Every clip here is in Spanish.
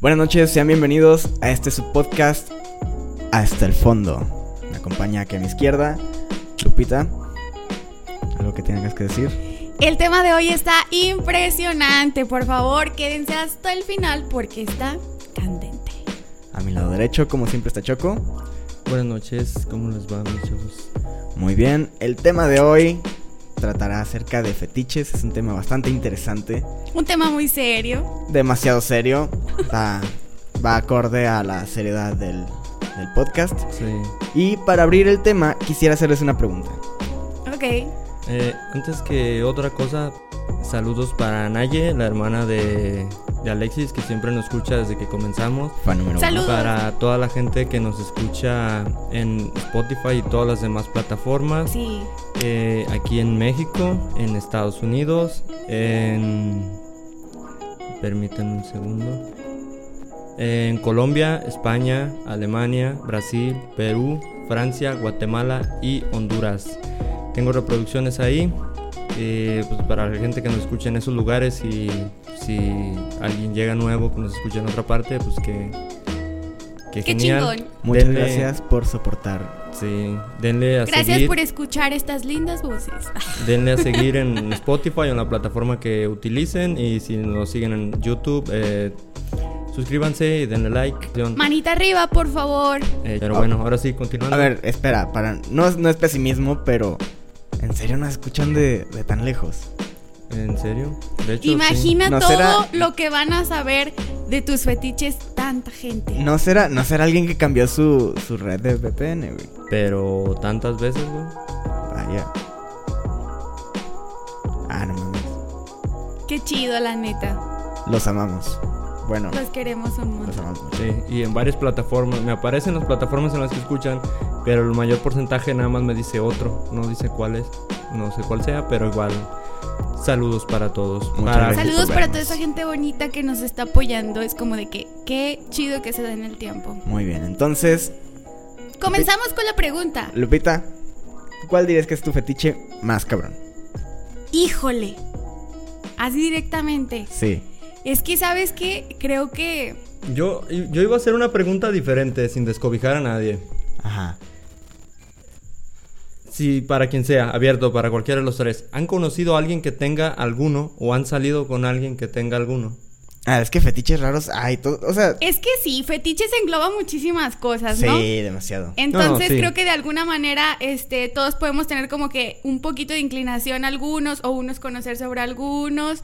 Buenas noches, sean bienvenidos a este subpodcast Hasta el Fondo. Me acompaña aquí a mi izquierda Lupita. ¿Algo que tengas que decir? El tema de hoy está impresionante. Por favor, quédense hasta el final porque está candente. A mi lado derecho, como siempre, está Choco. Buenas noches, ¿cómo les va, mis chavos? Muy bien, el tema de hoy tratará acerca de fetiches. Es un tema bastante interesante. Un tema muy serio. Demasiado serio. Va, va acorde a la seriedad del, del podcast. Sí. Y para abrir el tema, quisiera hacerles una pregunta. Ok. Eh, antes que otra cosa, saludos para Naye, la hermana de, de Alexis, que siempre nos escucha desde que comenzamos. Fan número uno. Para toda la gente que nos escucha en Spotify y todas las demás plataformas. Sí. Eh, aquí en México, en Estados Unidos, en... Permítanme un segundo. En Colombia, España, Alemania, Brasil, Perú, Francia, Guatemala y Honduras. Tengo reproducciones ahí. Eh, pues para la gente que nos escucha en esos lugares y si alguien llega nuevo que nos escucha en otra parte, pues que, que Qué genial. chingón. Muchas Denle- gracias por soportar. Sí, denle a Gracias seguir. por escuchar estas lindas voces. Denle a seguir en Spotify o en la plataforma que utilicen. Y si nos siguen en YouTube, eh, suscríbanse y denle like. Manita arriba, por favor. Eh, pero bueno, ahora sí, continuando. A ver, espera, para no, es- no es pesimismo, pero ¿en serio nos escuchan de, de tan lejos? ¿En serio? De hecho, sí. Imagina ¿No todo será- lo que van a saber de tus fetiches tanta gente. ¿No será, no será alguien que cambió su, su red de VPN, güey? Pero tantas veces, güey. Vaya. Ah, no mames. Qué chido, la neta. Los amamos. Bueno, Los queremos un los montón. amamos mucho. Sí, y en varias plataformas. Me aparecen las plataformas en las que escuchan, pero el mayor porcentaje nada más me dice otro. No dice cuál es. No sé cuál sea, pero igual. Saludos para todos. Para-. Saludos para toda esa gente bonita que nos está apoyando. Es como de que qué chido que se den el tiempo. Muy bien, entonces, Comenzamos con la pregunta. Lupita, ¿cuál dirías que es tu fetiche más cabrón? Híjole. Así directamente. Sí. Es que, ¿sabes qué? Creo que... Yo, yo iba a hacer una pregunta diferente, sin descobijar a nadie. Ajá. Si para quien sea, abierto para cualquiera de los tres, ¿han conocido a alguien que tenga alguno o han salido con alguien que tenga alguno? Ah, es que fetiches raros hay todo, o sea, Es que sí, fetiches engloba muchísimas cosas, sí, ¿no? demasiado. Entonces sí. creo que de alguna manera este, todos podemos tener como que un poquito de inclinación a algunos o unos conocer sobre algunos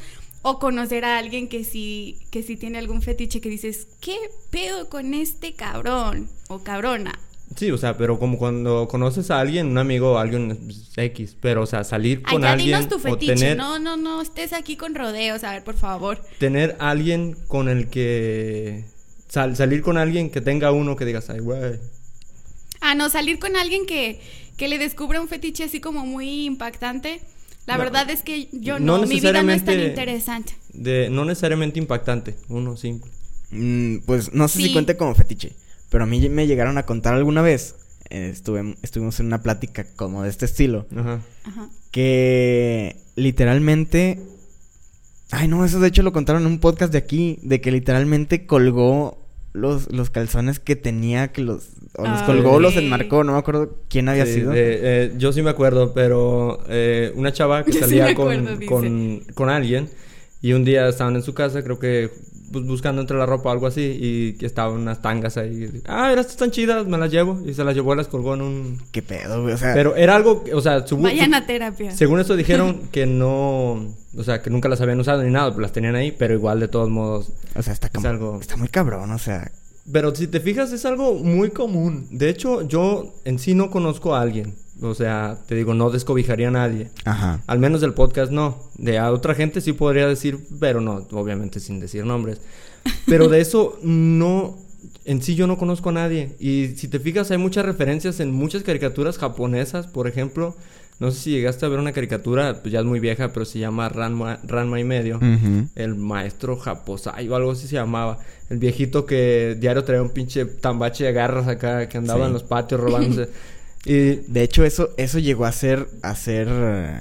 o conocer a alguien que sí, que sí tiene algún fetiche que dices, ¿qué pedo con este cabrón o cabrona? Sí, o sea, pero como cuando conoces a alguien, un amigo, alguien X, pero o sea, salir con ya alguien dinos tu o fetiche, tener, no, no, no estés aquí con rodeos, a ver, por favor. tener alguien con el que sal- salir con alguien que tenga uno que digas, ay, güey. Ah, no, salir con alguien que, que le descubra un fetiche así como muy impactante. La verdad es que yo no no, mi vida no es tan interesante. De no necesariamente impactante, uno simple. Mm, pues no sé si cuente como fetiche, pero a mí me llegaron a contar alguna vez, eh, estuve, estuvimos en una plática como de este estilo, Ajá. Ajá. que literalmente... Ay, no, eso de hecho lo contaron en un podcast de aquí, de que literalmente colgó los, los calzones que tenía, que los... O los Ah, colgó o los enmarcó, no me acuerdo quién había Sí, sido. de- eh, yo sí me acuerdo, pero eh, una chava que Yo salía con, acuerdo, con, con alguien y un día estaban en su casa, creo que pues, buscando entre la ropa o algo así y que estaban unas tangas ahí. Ah, estas están chidas, me las llevo y se las llevó y las colgó en un... Qué pedo, güey, o sea... Pero era algo, que- o sea, su- Vayan su- a terapia. según eso dijeron que no, o sea, que nunca las habían usado ni nada, pues las tenían ahí, pero igual de todos modos. O sea, está, Es como- algo- está muy cabrón, o sea... Pero si te fijas es algo muy común. De hecho, yo en sí no conozco a alguien. O sea, te digo, no descobijaría a nadie. Ajá. Al menos del podcast no. De a otra gente sí podría decir, pero no, obviamente sin decir nombres. Pero de eso no, en sí yo no conozco a nadie. Y si te fijas, hay muchas referencias en muchas caricaturas japonesas, por ejemplo. No sé si llegaste a ver una caricatura, pues ya es muy vieja, pero se llama Ranma, Ranma y medio. El maestro Japosai o algo así se llamaba. El viejito que diario traía un pinche tambache de garras acá, que andaba Sí. en los patios robándose. y De hecho, eso, eso llegó a ser, a ser, eh,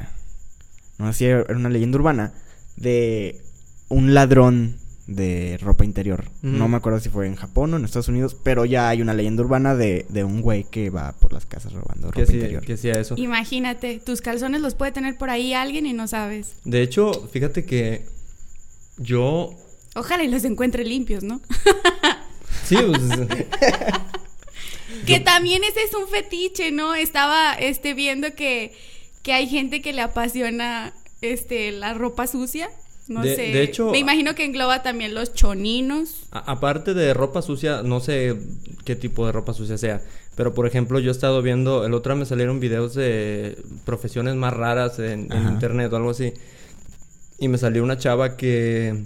no sé si era una leyenda urbana, de un ladrón de ropa interior. No me acuerdo si fue en Japón o en Estados Unidos, pero ya hay una leyenda urbana de, de un güey que va por las casas robando ropa sí, interior. que eso. Imagínate, tus calzones los puede tener por ahí alguien y no sabes. De hecho, fíjate que yo... Ojalá y los encuentre limpios, ¿no? Sí, pues, Que también ese es un fetiche, ¿no? Estaba este viendo que, que hay gente que le apasiona este la ropa sucia. No De- sé. de hecho- Me imagino que engloba también los choninos. a- aparte de ropa sucia, no sé qué tipo de ropa sucia sea. Pero, por ejemplo, yo he estado viendo... El otro día me salieron videos de profesiones más raras en, en internet o algo así. Y me salió una chava que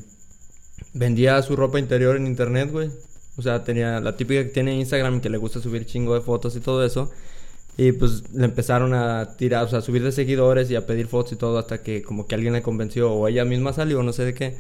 vendía su ropa interior en internet, güey. O sea, tenía la típica que tiene Instagram y que le gusta subir chingo de fotos y todo eso. Y pues le empezaron a tirar, o sea, a subir de seguidores y a pedir fotos y todo hasta que como que alguien le convenció o ella misma salió, no sé de qué.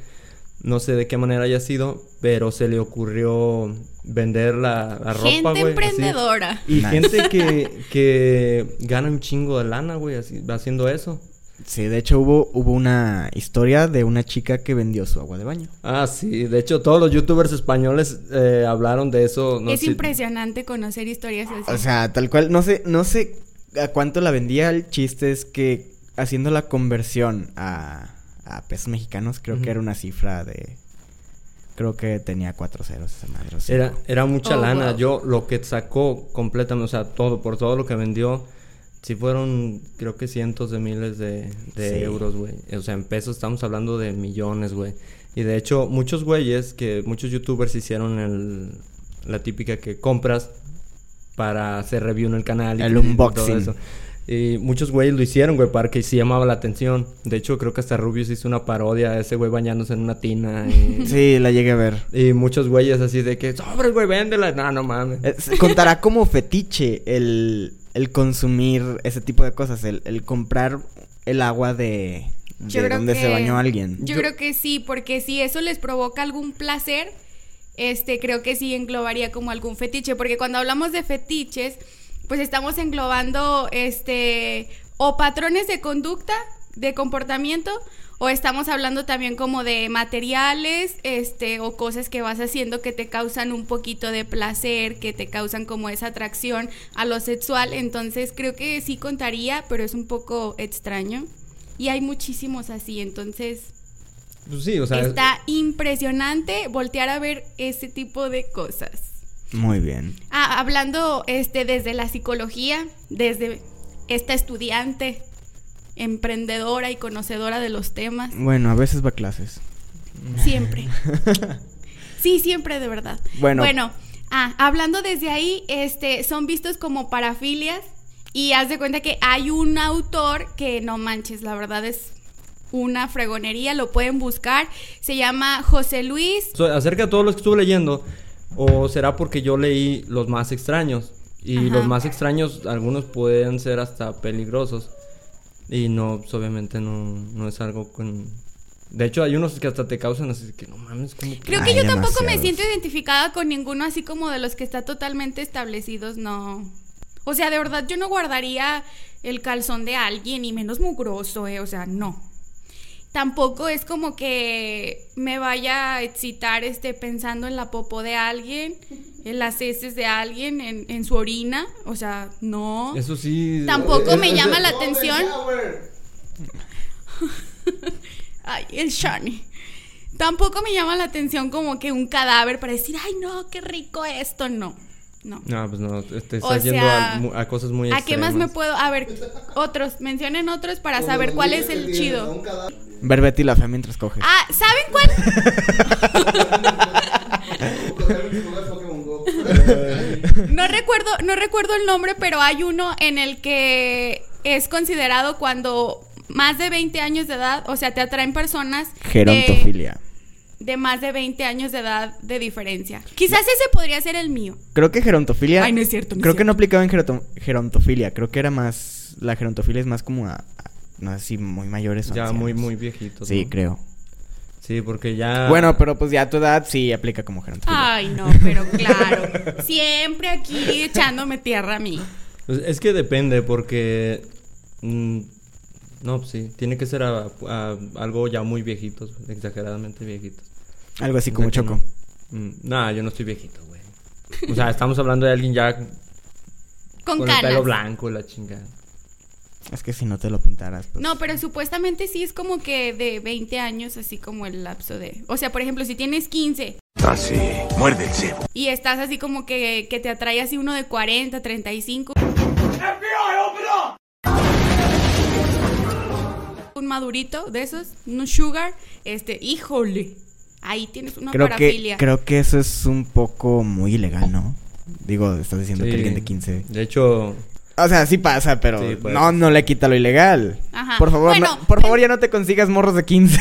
No sé de qué manera haya sido, pero se le ocurrió vender la, la ropa, gente así. emprendedora. Y Nice. gente que, que gana un chingo de lana, güey, así, haciendo eso. Sí, de hecho hubo, hubo una historia de una chica que vendió su agua de baño. Ah, sí. De hecho, todos los youtubers españoles eh, hablaron de eso. No es sé- impresionante conocer historias así. O sea, tal cual, no sé, no sé a cuánto la vendía. El chiste es que haciendo la conversión a, a pesos mexicanos, creo que era una cifra de. Creo que tenía cuatro ceros esa madre. Era, era mucha Oh, lana. wow. Yo lo que sacó completamente, o sea, todo, por todo lo que vendió, sí fueron, creo que cientos de miles de, de Sí. euros, güey. O sea, en pesos estamos hablando de millones, güey. Y de hecho, muchos güeyes, que muchos youtubers hicieron el, la típica que compras para hacer review en el canal. y El unboxing. todo eso. Y muchos güeyes lo hicieron, güey, para que sí llamaba la atención. De hecho, creo que hasta Rubius hizo una parodia de ese güey bañándose en una tina. Y, Sí, la llegué a ver. y muchos güeyes así de que, sobres, güey, véndela. No, no mames. Contará como fetiche el, el consumir ese tipo de cosas, el, el comprar el agua de, Yo de creo donde que- se bañó alguien. Yo, Yo- creo que sí, porque si eso les provoca algún placer, este, creo que sí englobaría como algún fetiche, porque cuando hablamos de fetiches, pues estamos englobando, este, o patrones de conducta, de comportamiento, o estamos hablando también como de materiales, este, o cosas que vas haciendo que te causan un poquito de placer, que te causan como esa atracción a lo sexual, entonces creo que sí contaría, pero es un poco extraño. Y hay muchísimos así, entonces Pues sí, o sea, es- está impresionante voltear a ver ese tipo de cosas. Muy bien. Ah, hablando este desde la psicología, desde esta estudiante emprendedora y conocedora de los temas, Bueno, a veces va a clases. siempre. Sí, siempre de verdad. Bueno. Bueno, ah, hablando desde ahí, este son vistos como parafilias y haz de cuenta que hay un autor que no manches, la verdad es una fregonería, lo pueden buscar, se llama José Luis so- acerca de todos los que estuve leyendo, o será porque yo leí los más extraños. Y Ajá. los más extraños, algunos pueden ser hasta peligrosos. Y no, pues, obviamente no, no es algo con... De hecho, hay unos que hasta te causan así que no mames, como que... Creo que yo tampoco me siento identificada con ninguno así como de los que está totalmente establecidos, no. O sea, de verdad yo no guardaría el calzón de alguien y menos mugroso, eh, o sea, no. Tampoco es como que me vaya a excitar este pensando en la popo de alguien, en las heces de alguien, en, en su orina, o sea, no. Eso sí... Tampoco es- me es- llama la atención. Ay, el Shani. Tampoco me llama la atención como que un cadáver para decir, ay, no, qué rico esto. No, no. No, pues no, te O estás yendo a, mu- a cosas muy ¿A qué más me puedo.? A ver, otros. Mencionen otros para saber cuál es el chido. Ver Betty la fea mientras coge. Ah, ¿saben cuál? No recuerdo, no recuerdo el nombre, pero hay uno en el que es considerado cuando más de 20 años de edad, o sea, te atraen personas de, Gerontofilia. De más de 20 años de edad de diferencia. Quizás ese podría ser el mío. Creo que gerontofilia. Ay, no es cierto, no es creo que no aplicaba en geronto- gerontofilia. Creo que era más. La gerontofilia es más como a. a- no sé si muy mayores o Ya ancianos. muy, muy viejitos. Sí, ¿no? creo. Sí, porque ya... Bueno, pero pues ya a tu edad sí aplica como gerontofilia. Ay, no, pero claro. Siempre aquí echándome tierra a mí. Pues es que depende, porque. mm, no, pues sí, tiene que ser a- a algo ya muy viejitos, exageradamente viejitos. Algo así como Choco. no. Mm, nah, yo no estoy viejito, güey. O sea, estamos hablando de alguien ya Con, con el pelo blanco la chingada. Es que si no te lo pintaras, pues. No, pero supuestamente sí es como que de 20 años, así como el lapso de... O sea, por ejemplo, si tienes 15 Así, muerde el cebo. y estás así como que, que te atrae así uno de 40, 35... Un madurito de esos, un sugar, este, híjole, ahí tienes una creo que, parafilia. creo que eso es un poco muy ilegal, ¿no? Digo, estás diciendo que alguien de 15. De hecho, O sea, sí pasa, pero Sí, pues. no, no le quita lo ilegal. Ajá. Por favor, Bueno, no- por favor, ya no te consigas morros de 15.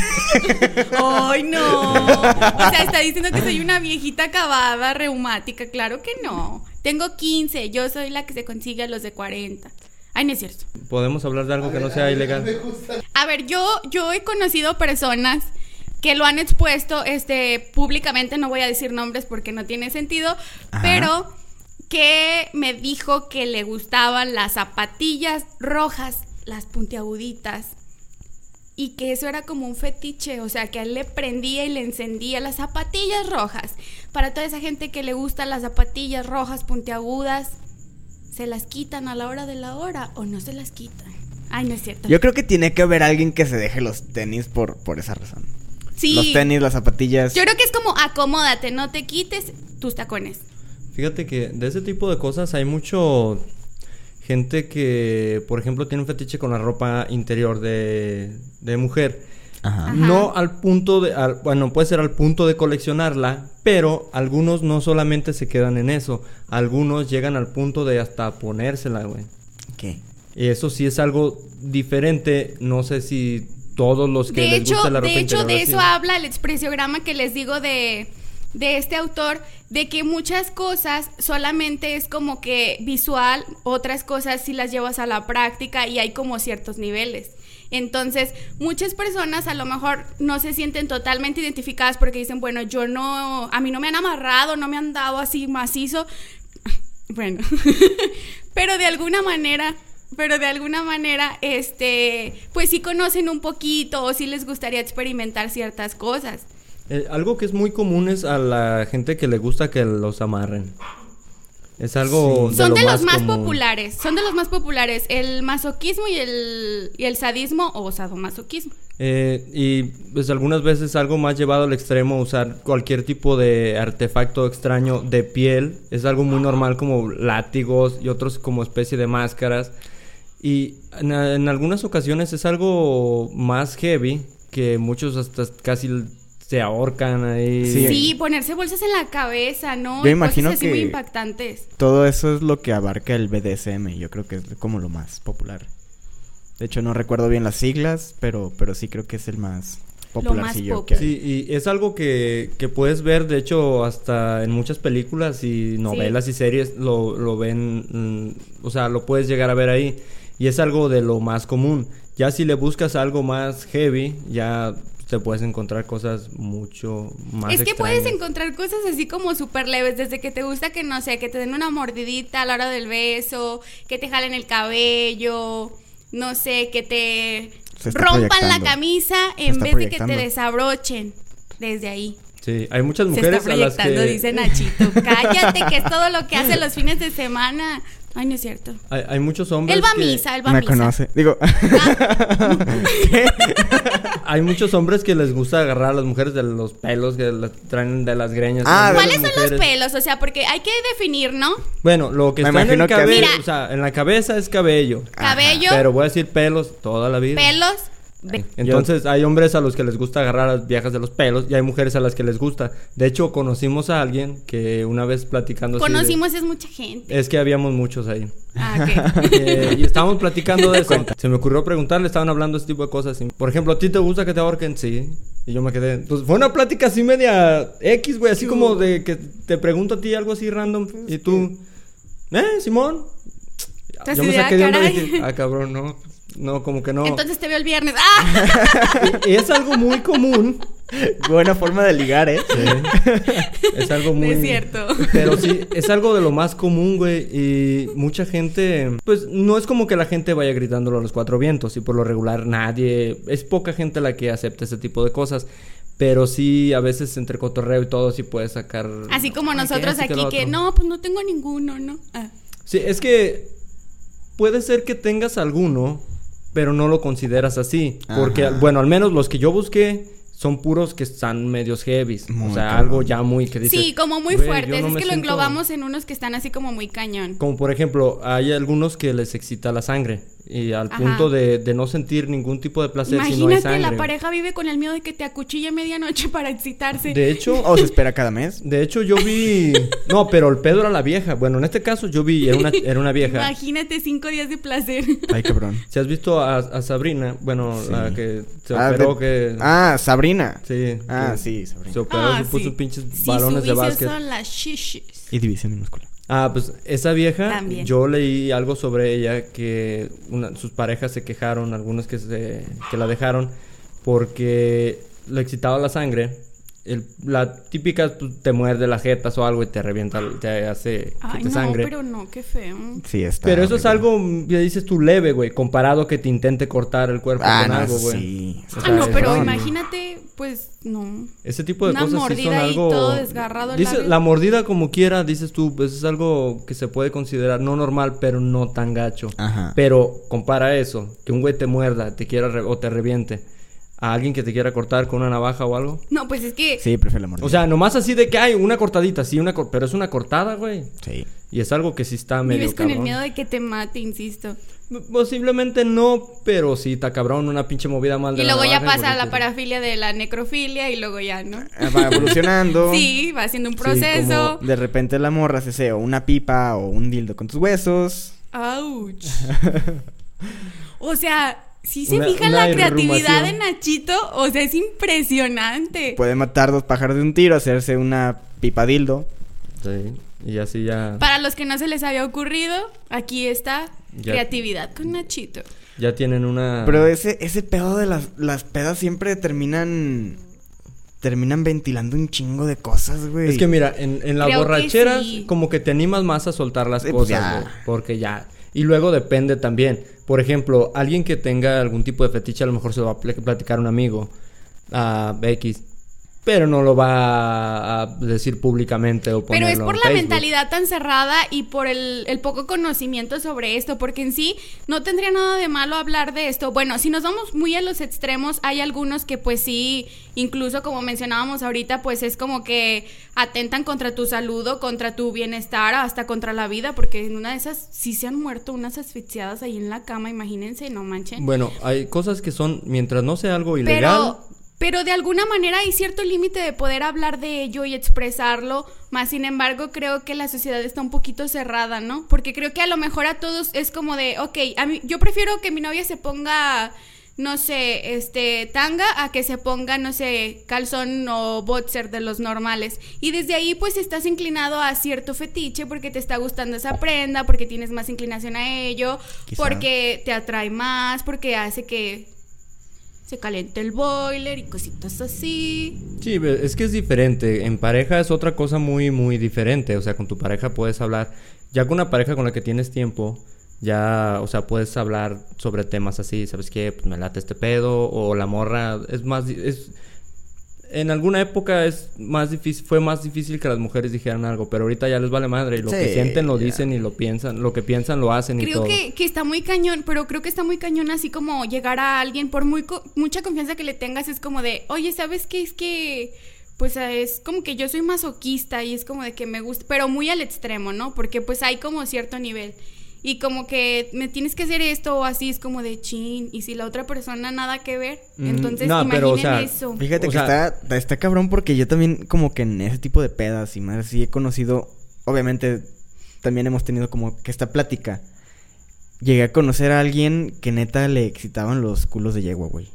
¡Ay, no! O sea, está diciendo que soy una viejita acabada, reumática. Claro que no. Tengo 15, yo soy la que se consigue a los de 40. Ay, no es cierto. podemos hablar de algo que no sea ilegal. A ver, yo, yo he conocido personas que lo han expuesto este, públicamente, no voy a decir nombres porque no tiene sentido, Ajá. pero que me dijo que le gustaban las zapatillas rojas, las puntiaguditas, y que eso era como un fetiche, o sea, que a él le prendía y le encendía las zapatillas rojas. Para toda esa gente que le gustan las zapatillas rojas puntiagudas, ¿se las quitan a la hora de la hora o no se las quitan? Ay, no es cierto. Yo creo que tiene que haber alguien que se deje los tenis por, por esa razón. Sí. Los tenis, las zapatillas. Yo creo que es como acomódate, no te quites tus tacones. Fíjate que de ese tipo de cosas hay mucho gente que, por ejemplo, tiene un fetiche con la ropa interior de, de mujer. Ajá. Ajá. No al punto de, al- bueno, puede ser al punto de coleccionarla, pero algunos no solamente se quedan en eso, algunos llegan al punto de hasta ponérsela, güey. ¿Qué? Y eso sí es algo diferente, no sé si todos los que De les hecho, gusta la ropa de hecho, de eso habla el expresiograma que les digo de, de este autor, de que muchas cosas solamente es como que visual, otras cosas sí las llevas a la práctica y hay como ciertos niveles. Entonces, muchas personas a lo mejor no se sienten totalmente identificadas porque dicen, bueno, yo no, a mí no me han amarrado, no me han dado así macizo. Bueno, pero de alguna manera, pero de alguna manera, este, pues sí conocen un poquito o sí les gustaría experimentar ciertas cosas. Eh, algo que es muy común es a la gente que le gusta que los amarren. Es algo Son lo de los más común. populares, son de los más populares, el masoquismo y el, y el sadismo o sadomasoquismo. Eh, y pues algunas veces algo más llevado al extremo, usar cualquier tipo de artefacto extraño de piel, es algo muy normal como látigos y otros como especie de máscaras. Y en, en algunas ocasiones es algo más heavy, que muchos hasta casi se ahorcan ahí. Sí. Sí, ponerse bolsas en la cabeza, ¿no? Yo imagino cosas así muy que- impactantes. Todo eso es lo que abarca el BDSM. Yo creo que es como lo más popular. De hecho, no recuerdo bien las siglas, pero, pero sí creo que es el más popularcillo pop. que hay. Sí, y es algo que, que puedes ver, de hecho, hasta en muchas películas y novelas y series lo, lo ven, mm, o sea, lo puedes llegar a ver ahí. Y es algo de lo más común. Ya si le buscas algo más heavy, ya te puedes encontrar cosas mucho más Es que puedes encontrar cosas así como súper leves, desde que te gusta que no sé, que te den una mordidita a la hora del beso, que te jalen el cabello, no sé, que te rompan la camisa en vez de que te desabrochen. Desde ahí. Sí, hay muchas Se mujeres a las que... dice Nachito. Cállate, que es todo lo que hace los fines de semana. Ay, no es cierto. Hay, hay muchos hombres Él va a que- misa, él va a Me misa. conoce. Digo, Hay muchos hombres que les gusta agarrar a las mujeres de los pelos que las traen de las greñas. Ah, Las ¿Cuáles son los pelos? O sea, porque hay que definir, ¿no? Bueno, lo que Me está en el imagino que cabello, así- o sea, en la cabeza es cabello. Cabello, Pero voy a decir pelos toda la vida. pelos. Ve- Entonces hay hombres a los que les gusta agarrar a las viejas de los pelos y hay mujeres a las que les gusta. De hecho, conocimos a alguien que una vez platicando... de- Conocimos es mucha gente. es que habíamos muchos ahí. Ah, ok. Eh, y estábamos platicando de eso. Se me ocurrió preguntarle, estaban hablando de ese tipo de cosas. Por ejemplo, ¿a ti te gusta que te ahorquen? Sí. Y yo me quedé. Pues fue una plática así media X, güey. Así como de que te pregunto a ti algo así random. Y tú, ¿eh, Simón? Yo me saqué de onda y dije, ah, cabrón, no. No, como que no. Entonces te veo el viernes. ¡Ah! Y es algo muy común. buena forma de ligar, ¿eh? Es algo No muy. es cierto. Pero sí, es algo de lo más común, güey. Y mucha gente, pues no es como que la gente vaya gritándolo a los cuatro vientos. Y por lo regular nadie, es poca gente la que acepta ese tipo de cosas. Pero sí, a veces entre cotorreo y todo, sí puedes sacar. Así como nosotros aquí que no, pues no tengo ninguno, ¿no? Ah. Sí, es que puede ser que tengas alguno, pero no lo consideras así. Porque, Ajá. bueno, al menos los que yo busqué son puros que están medios heavies. Muy o sea, cabrón. algo ya muy que dices. sí, como muy "Güey, fuertes. no es que lo siento-". englobamos en unos que están así como muy cañón. Como por ejemplo, hay algunos que les excita la sangre. Y al Ajá. punto de, de no sentir ningún tipo de placer si no hay Imagínate, sangre. la pareja vive con el miedo de que te acuchille a medianoche para excitarse. De hecho, ¿O se espera cada mes? de hecho yo vi... No, pero el pedo era la vieja. Bueno, en este caso yo vi... Era una, era una vieja. Imagínate cinco días de placer. Ay, cabrón. Si has visto a, a Sabrina, bueno, Sí. la que se Ah, operó de- que... Ah, Sabrina. Sí. Ah, sí, Sabrina. Se operó, Ah, se puso sí. pinches Sí, balones su de básquet. son las shishis. Y división minúscula. Ah, pues esa vieja, También. yo leí algo sobre ella que una- sus parejas se quejaron, algunos que, se, que la dejaron porque le excitaba la sangre. El- la típica pues, te muerde las jetas o algo y te revienta, te hace que Ay, te no, sangre. pero no, qué feo. Sí, está. Pero eso es algo, ya dices tú, leve, güey, comparado que te intente cortar el cuerpo Ah, con no, algo, güey. sí. O Ah, no, es- pero no. imagínate, pues, no. Ese tipo de Una cosas sí son mordida ahí, algo. todo desgarrado Dice, la mordida como quiera, dices tú, pues es algo que se puede considerar no normal, pero no tan gacho. Ajá. Pero compara eso, que un güey te muerda, te quiera re- o te reviente, a alguien que te quiera cortar con una navaja o algo. No, pues es que Sí, prefiero la mordida. O sea, nomás así de que hay una cortadita, sí, una cor- pero es una cortada, güey. Sí. Y es algo que sí está medio vives con el miedo de que te mate, insisto. Posiblemente no, pero sí está cabrón, una pinche movida mal de Y la luego ya pasa la parafilia de la necrofilia y luego ya, ¿no? Eh, Va evolucionando. Sí, va haciendo un Sí, proceso. como de repente la morra se sea una pipa o un dildo con tus huesos. Ouch. o sea, si se fijan una la creatividad de. Nachito, o sea, es impresionante. Puede matar dos pájaros de un tiro, hacerse una pipa dildo. Sí, y así ya, Para los que no se les había ocurrido, aquí está Ya. creatividad con Nachito. ya tienen una... Pero ese, ese pedo de las, las pedas siempre terminan. Terminan ventilando un chingo de cosas, güey. Es que mira, en, en las Creo que borracheras sí. como que te animas más a soltar las Sí, pues cosas, ya. güey, porque ya. Y luego depende también. Por ejemplo, alguien que tenga algún tipo de fetiche a lo mejor se lo va a pl- platicar un amigo a X, pero no lo va a decir públicamente o Pero ponerlo es por en la Facebook. mentalidad tan cerrada y por el, el poco conocimiento sobre esto, porque en sí no tendría nada de malo hablar de esto. Bueno, si nos vamos muy a los extremos, hay algunos que pues sí, incluso como mencionábamos ahorita, pues es como que atentan contra tu salud o contra tu bienestar, hasta contra la vida, porque en una de esas sí se han muerto unas asfixiadas ahí en la cama, imagínense, no manchen. Bueno, hay cosas que son, mientras no sea algo ilegal, Pero, pero de alguna manera hay cierto límite de poder hablar de ello y expresarlo, más sin embargo creo que la sociedad está un poquito cerrada, ¿no? Porque creo que a lo mejor a todos es como de, ok, a mí, yo prefiero que mi novia se ponga, no sé, este, tanga a que se ponga, no sé, calzón o boxer de los normales. Y desde ahí pues estás inclinado a cierto fetiche porque te está gustando esa prenda, porque tienes más inclinación a ello, Quizá. porque te atrae más, porque hace que se caliente el boiler y cositas así. Sí, es que es diferente. En pareja es otra cosa muy, muy diferente. O sea, con tu pareja puedes hablar. Ya con una pareja con la que tienes tiempo, ya, o sea, puedes hablar sobre temas así. ¿Sabes qué? Pues me late este pedo. O la morra. Es más. Es, en alguna época es más difícil, fue más difícil que las mujeres dijeran algo, pero ahorita ya les vale madre y lo que sienten lo dicen y lo piensan, lo que piensan lo hacen y Creo todo. que, que está muy cañón, pero creo que está muy cañón así como llegar a alguien, por muy co- mucha confianza que le tengas, es como de, oye, ¿sabes qué? Es que, pues es como que yo soy masoquista y es como de que me gusta, pero muy al extremo, ¿no? Porque pues hay como cierto nivel. Y como que me tienes que hacer esto o así, es como de chin. Y si la otra persona nada que ver, Mm, entonces no, imaginen pero, o sea, eso. Fíjate O que sea- está, está cabrón porque yo también como que en ese tipo de pedas y más sí he conocido, obviamente también hemos tenido como que esta plática. Llegué a conocer a alguien que neta le excitaban los culos de yegua, güey.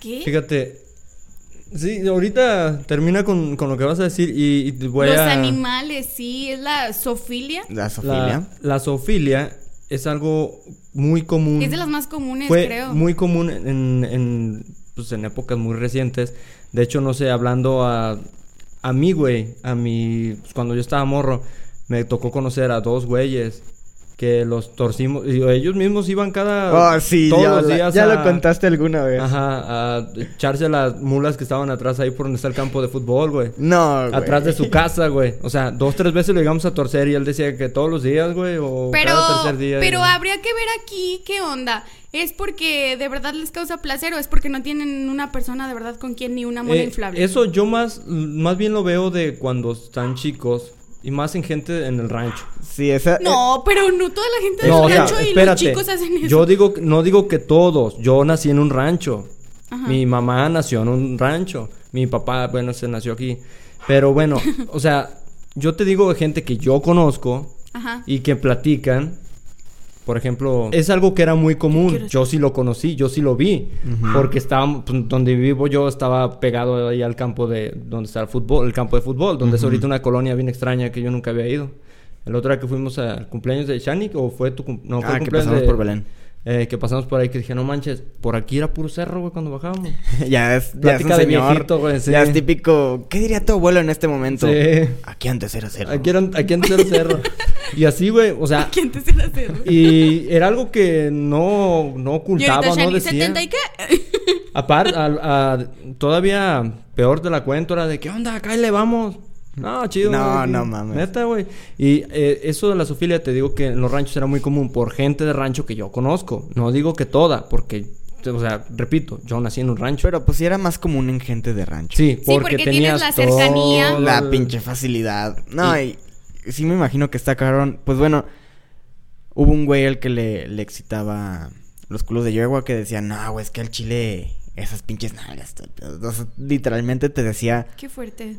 ¿Qué? Fíjate. Sí, ahorita termina con, con lo que vas a decir y, y voy Los a... animales, sí, es la zoofilia. La La, Sofía. la zoofilia es algo muy común. Es de las más comunes, Fue creo. muy común en, en, pues, en épocas muy recientes. De hecho, no sé, hablando a, a mí, güey, a mi... pues, cuando yo estaba morro, me tocó conocer a dos güeyes que los torcimos. Y ellos mismos iban cada. Oh, sí, todos ya, los días ya a- lo contaste alguna vez. Ajá, a echarse las mulas que estaban atrás ahí por donde está el campo de fútbol, güey. No, güey. Atrás de su casa, güey. O sea, dos, tres veces lo llegamos a torcer y él decía que todos los días, güey, o Pero, cada tercer día. pero y- habría que ver aquí qué onda. ¿Es porque de verdad les causa placer o es porque no tienen una persona de verdad con quien ni una mona Eh, inflable? Eso yo más, más bien lo veo de cuando están chicos y más en gente en el rancho. Sí, esa... No, pero no toda la gente del No, o sea, rancho y los chicos hacen eso. Yo digo, no digo que todos. Yo nací en un rancho. Ajá. Mi mamá nació en un rancho. Mi papá, bueno, se nació aquí. Pero bueno, o sea, yo te digo de gente que yo conozco Ajá. y que platican. Por ejemplo, es algo que era muy común. Yo sí lo conocí, yo sí lo vi. Porque estaba, pues, donde vivo yo estaba pegado ahí al campo de, donde está el fútbol, el campo de fútbol, donde es ahorita una colonia bien extraña que yo nunca había ido. El otro día que fuimos al cumpleaños de Shanik, o fue tu cum- no, fue Ah, el que cumpleaños pasamos de- por Belén. Eh, que pasamos por ahí que dije, no manches, por aquí era puro cerro, güey, cuando bajábamos. ya es, ya es un Plática de señor. viejito, güey, sí. Ya es típico. ¿Qué diría tu abuelo en este momento? Sí. Aquí antes era cero. Aquí, eran, aquí antes era cerro. y así, güey, o sea, ¿Quién te se la cerró? y era algo que no, no Y ocultaba, ahorita no Shani, decía. ¿70 y qué? Aparte, todavía peor de la cuento era de, ¿qué onda? Acá le vamos. No, chido. No, güey. no mames. Neta, güey. Y eh, eso de la zoofilia, te digo que en los ranchos era muy común por gente de rancho que yo conozco. No digo que toda, porque, o sea, repito, yo nací en un rancho. Pero pues sí era más común en gente de rancho. sí, Sí, porque, porque tenías tienes la cercanía. todo La pinche facilidad. No, y... sí me imagino que está cabrón. Pues bueno, hubo un güey al que le, le excitaba los culos de yegua que decía, no, güey, es que al chile esas pinches nalgas. Literalmente te decía, Qué fuerte.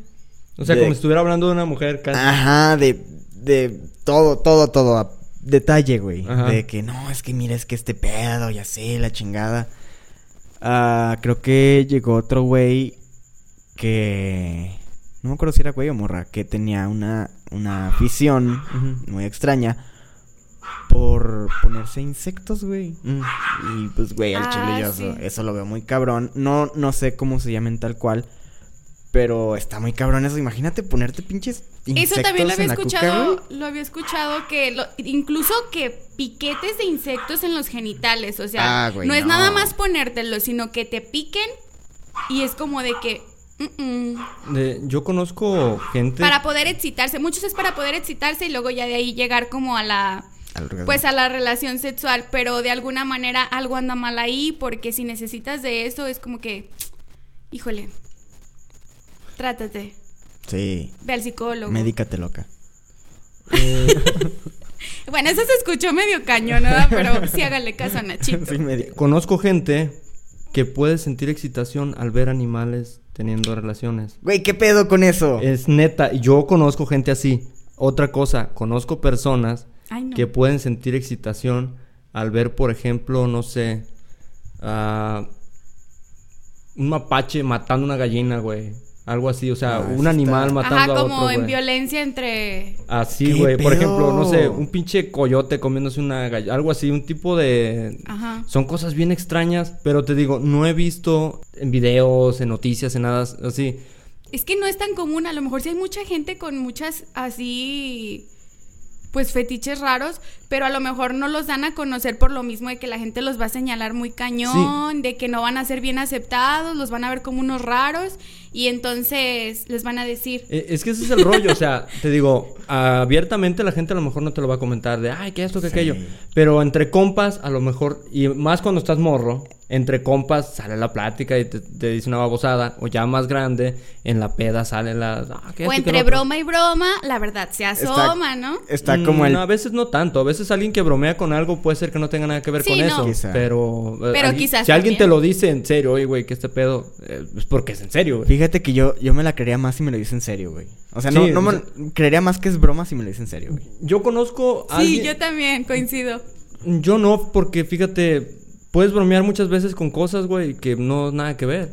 O sea, de- como si estuviera hablando de una mujer casi. ajá, de, de todo, todo, todo. a detalle, güey. Ajá. De que no, es que mira, es que este pedo, ya sé, la chingada. Ah, creo que llegó otro güey que. No me acuerdo si era güey o morra, que tenía una, una afición muy extraña por ponerse insectos, güey. Mm. Y pues, güey, al Ah, chile yo sí. eso, eso lo veo muy cabrón. No, no sé cómo se llamen tal cual. Pero está muy cabrón eso. Imagínate ponerte pinches insectos Eso también lo había cuca, escuchado, lo había escuchado que lo- incluso que piquetes de insectos en los genitales, o sea, Ah, güey, no es no. nada más ponértelo, sino que te piquen y es como de que mm, mm, De- yo conozco gente. para poder excitarse, muchos es para poder excitarse y luego ya de ahí llegar como a la pues a la relación sexual, pero de alguna manera algo anda mal ahí porque si necesitas de eso es como que híjole. Trátate, Sí. ve al psicólogo. Médicate loca. eh, Bueno, eso se escuchó medio cañón, ¿verdad? Pero sí hágale caso a Nachito. Sí, médica. conozco gente que puede sentir excitación al ver animales teniendo relaciones. Güey, ¿qué pedo con eso? Es neta, yo conozco gente así. Otra cosa, conozco personas Ay, no. que pueden sentir excitación al ver, por ejemplo, no sé, a un mapache matando una gallina, güey. Algo así, o sea, Ah, un animal está- matando Ajá, a como otro, en güey. violencia entre... Así, ¿Qué güey. Por ejemplo, no sé, un pinche coyote comiéndose una gallina. Algo así, un tipo de... Ajá. Son cosas bien extrañas, pero te digo, no he visto en videos, en noticias, en nada así. Es que no es tan común, a lo mejor sí hay mucha gente con muchas así, pues fetiches raros, pero a lo mejor no los dan a conocer por lo mismo de que la gente los va a señalar muy cañón, de que no van a ser bien aceptados, los van a ver como unos raros y entonces les van a decir, Eh, Es que ese es el rollo, o sea, te digo, abiertamente la gente a lo mejor no te lo va a comentar de, ay, que esto, que Sí. aquello. Pero entre compas, a lo mejor, y más cuando estás morro, entre compas sale la plática y te, te dice una babosada, o ya más grande, en la peda sale la... "Ah, o entre lo otro". broma y broma, la verdad se asoma, ¿no? Está como el... Mm, A veces no tanto, a veces alguien que bromea con algo puede ser que no tenga nada que ver Sí, con no. eso. Quizá. Pero, eh, Pero alguien- quizás Si alguien también. te lo dice en serio, oye, güey, que este pedo, eh, es porque es en serio, güey. Fíjate que yo, yo me la creería más si me lo dice en serio, güey. O sea, no, Sí, no me... sea- creería más que es broma si me lo dice en serio, güey. Yo conozco a Sí, alguien- yo también coincido. Yo no, porque fíjate, puedes bromear muchas veces con cosas, güey, que no nada que ver.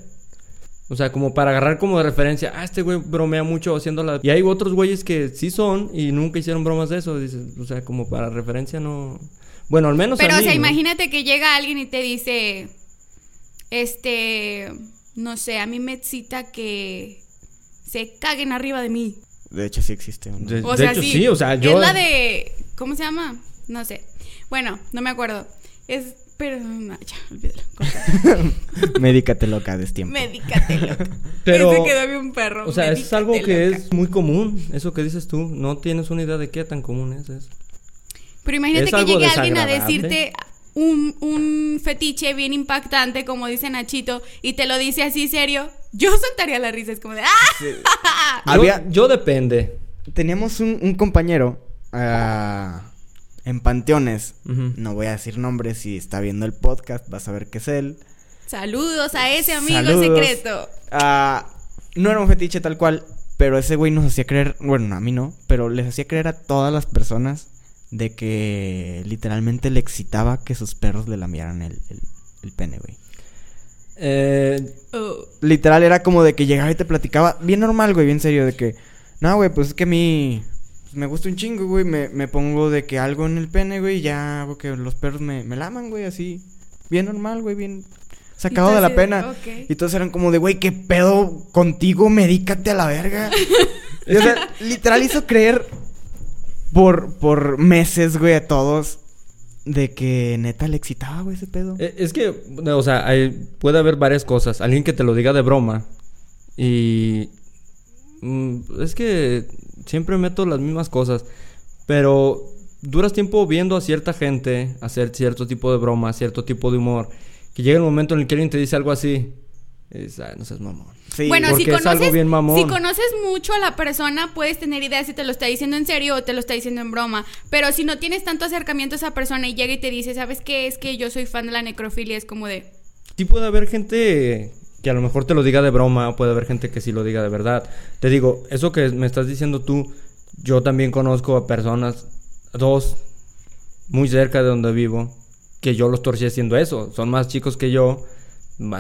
O sea, como para agarrar como de referencia, ah, este güey bromea mucho haciéndola. Y hay otros güeyes que sí son y nunca hicieron bromas de eso. Dices, o sea, como para referencia no. Bueno, al menos. a Pero, o mí, sea, ¿no? imagínate que llega alguien y te dice, este, no sé, a mí me excita que se caguen arriba de mí. De hecho, sí existe. De- O sea, hecho, sí. sí, o sea, yo- Es la de, ¿cómo se llama? No sé. Bueno, no me acuerdo. Es. Pero no, ya, olvídalo. Médicate loca, des tiempo. Médicate loca. Pero, Ese quedó bien perro. o sea, es algo que loca. es muy común, eso que dices tú. No tienes una idea de qué tan común es eso. Pero imagínate es que llegue alguien a decirte un, un fetiche bien impactante, como dice Nachito, y te lo dice así serio. Yo soltaría la risa. Es como de. ¡Ah! Había- Yo, yo depende. Teníamos un, un compañero ah, en Panteones. No voy a decir nombres, si está viendo el podcast, vas a ver que es él. Saludos a ese amigo Saludos. secreto. Ah, no era un fetiche tal cual, pero ese güey nos hacía creer, bueno, a mí no, pero les hacía creer a todas las personas de que literalmente le excitaba que sus perros le lamieran el, el, el pene, güey. Eh, Oh. Literal era como de que llegaba y te platicaba, bien normal, güey, bien serio, de que, no, güey, pues es que a mí pues, me gusta un chingo, güey, me, me pongo de que algo en el pene, güey, y ya hago que los perros me, me laman, güey, así, bien normal, güey, bien sacado de la de, pena. Y todos eran como de, güey, ¿qué pedo contigo? Medícate a la verga. Y, o sea, literal hizo creer por, por meses, güey, a todos de que neta le excitaba, güey, ese pedo. eh, es que, o sea, hay- puede haber varias cosas. Alguien que te lo diga de broma. Y. mm, es que siempre meto las mismas cosas. Pero duras tiempo viendo a cierta gente hacer cierto tipo de broma, cierto tipo de humor. Que llega el momento en el que alguien te dice algo así. y dices, "Ay, no seas mamón. Sí, bueno, si es conoces, bien mamón. si conoces mucho a la persona, puedes tener idea si te lo está diciendo en serio o te lo está diciendo en broma. Pero si no tienes tanto acercamiento a esa persona y llega y te dice, ¿sabes qué? Es que yo soy fan de la necrofilia, es como de. Sí puede haber gente que a lo mejor te lo diga de broma, puede haber gente que sí lo diga de verdad. Te digo, eso que me estás diciendo tú, yo también conozco a personas, dos, muy cerca de donde vivo, que yo los torcí haciendo eso. Son más chicos que yo,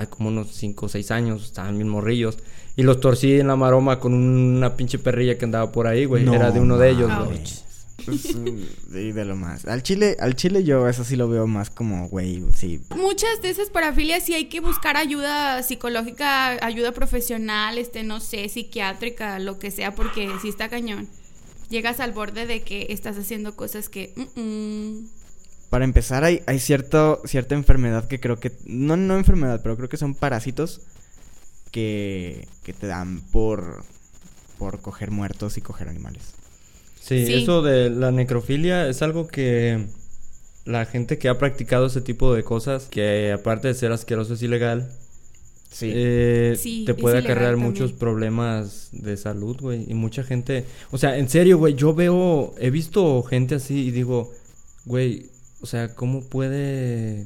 como unos 5 o 6 años, estaban bien morrillos. Y los torcí en la maroma con una pinche perrilla que andaba por ahí, güey. No Era de uno de ellos, güey. Pues, sí, de lo más. Al chile, al chile yo eso sí lo veo más como, güey, sí. Muchas de esas parafilias sí hay que buscar ayuda psicológica, ayuda profesional, este, no sé, psiquiátrica, lo que sea, porque sí está cañón. Llegas al borde de que estás haciendo cosas que. mm, mm. Para empezar, hay, hay cierto, cierta enfermedad que creo que. No, no enfermedad, pero creo que son parásitos que, que te dan por, por coger muertos y coger animales. Sí, Sí. eso de la necrofilia es algo que la gente que ha practicado ese tipo de cosas, que aparte de ser asqueroso es ilegal, Sí. eh, Sí, te puede acarrear también. muchos problemas de salud, güey. Y mucha gente, o sea, en serio, güey, yo veo, he visto gente así y digo, güey, o sea, ¿cómo puede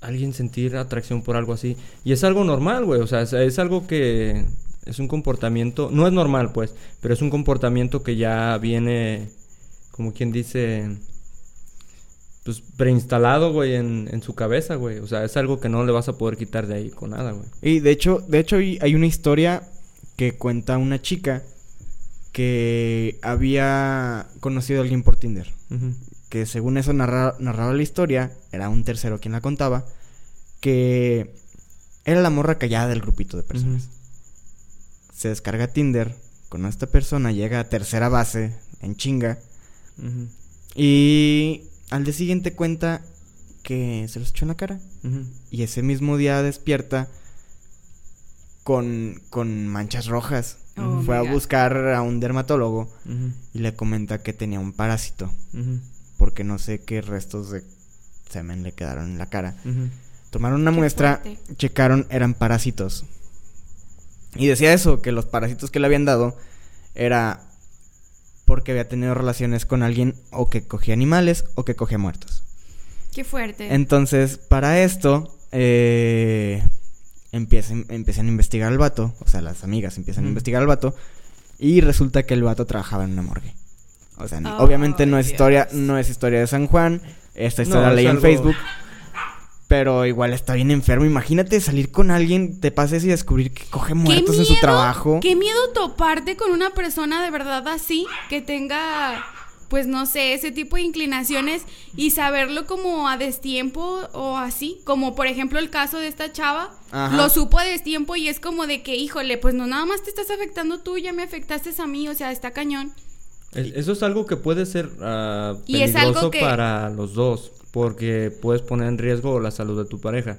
alguien sentir atracción por algo así? Y es algo normal, güey, o sea, es, es algo que es un comportamiento, no es normal, pues, pero es un comportamiento que ya viene, como quien dice, pues preinstalado, güey, en, en su cabeza, güey. O sea, es algo que no le vas a poder quitar de ahí con nada, güey. Y de hecho, de hecho hay una historia que cuenta una chica que había conocido a alguien por Tinder. Que según eso narra- narraba la historia, era un tercero quien la contaba, que era la morra callada del grupito de personas. Se descarga Tinder con esta persona, llega a tercera base en chinga y al día siguiente cuenta que se los echó en la cara. Y ese mismo día despierta con, con manchas rojas. Oh, Fue a buscar a un dermatólogo y le comenta que tenía un parásito. Porque no sé qué restos de semen le quedaron en la cara. Tomaron una Qué muestra, fuerte. checaron, eran parásitos. Y decía eso, que los parásitos que le habían dado era porque había tenido relaciones con alguien o que cogía animales o que cogía muertos. Qué fuerte. Entonces, para esto, eh, empiezan, empiezan a investigar al vato, o sea, las amigas empiezan a investigar al vato, y resulta que el vato trabajaba en una morgue. O sea, Ay, obviamente no es historia, no es historia de San Juan, esta historia No, la es leí en algo- Facebook, pero igual está bien enfermo. Imagínate salir con alguien, te pases y descubrir que coge muertos en su trabajo. Qué miedo toparte con una persona de verdad así, que tenga, pues no sé, ese tipo de inclinaciones y saberlo como a destiempo o así. Como por ejemplo el caso de esta chava, Ajá. lo supo a destiempo y es como de que, híjole, pues no nada más te estás afectando tú, ya me afectaste a mí, o sea, está cañón. Es- Eso es algo que puede ser Y es peligroso algo que- para los dos, porque puedes poner en riesgo la salud de tu pareja.